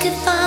could find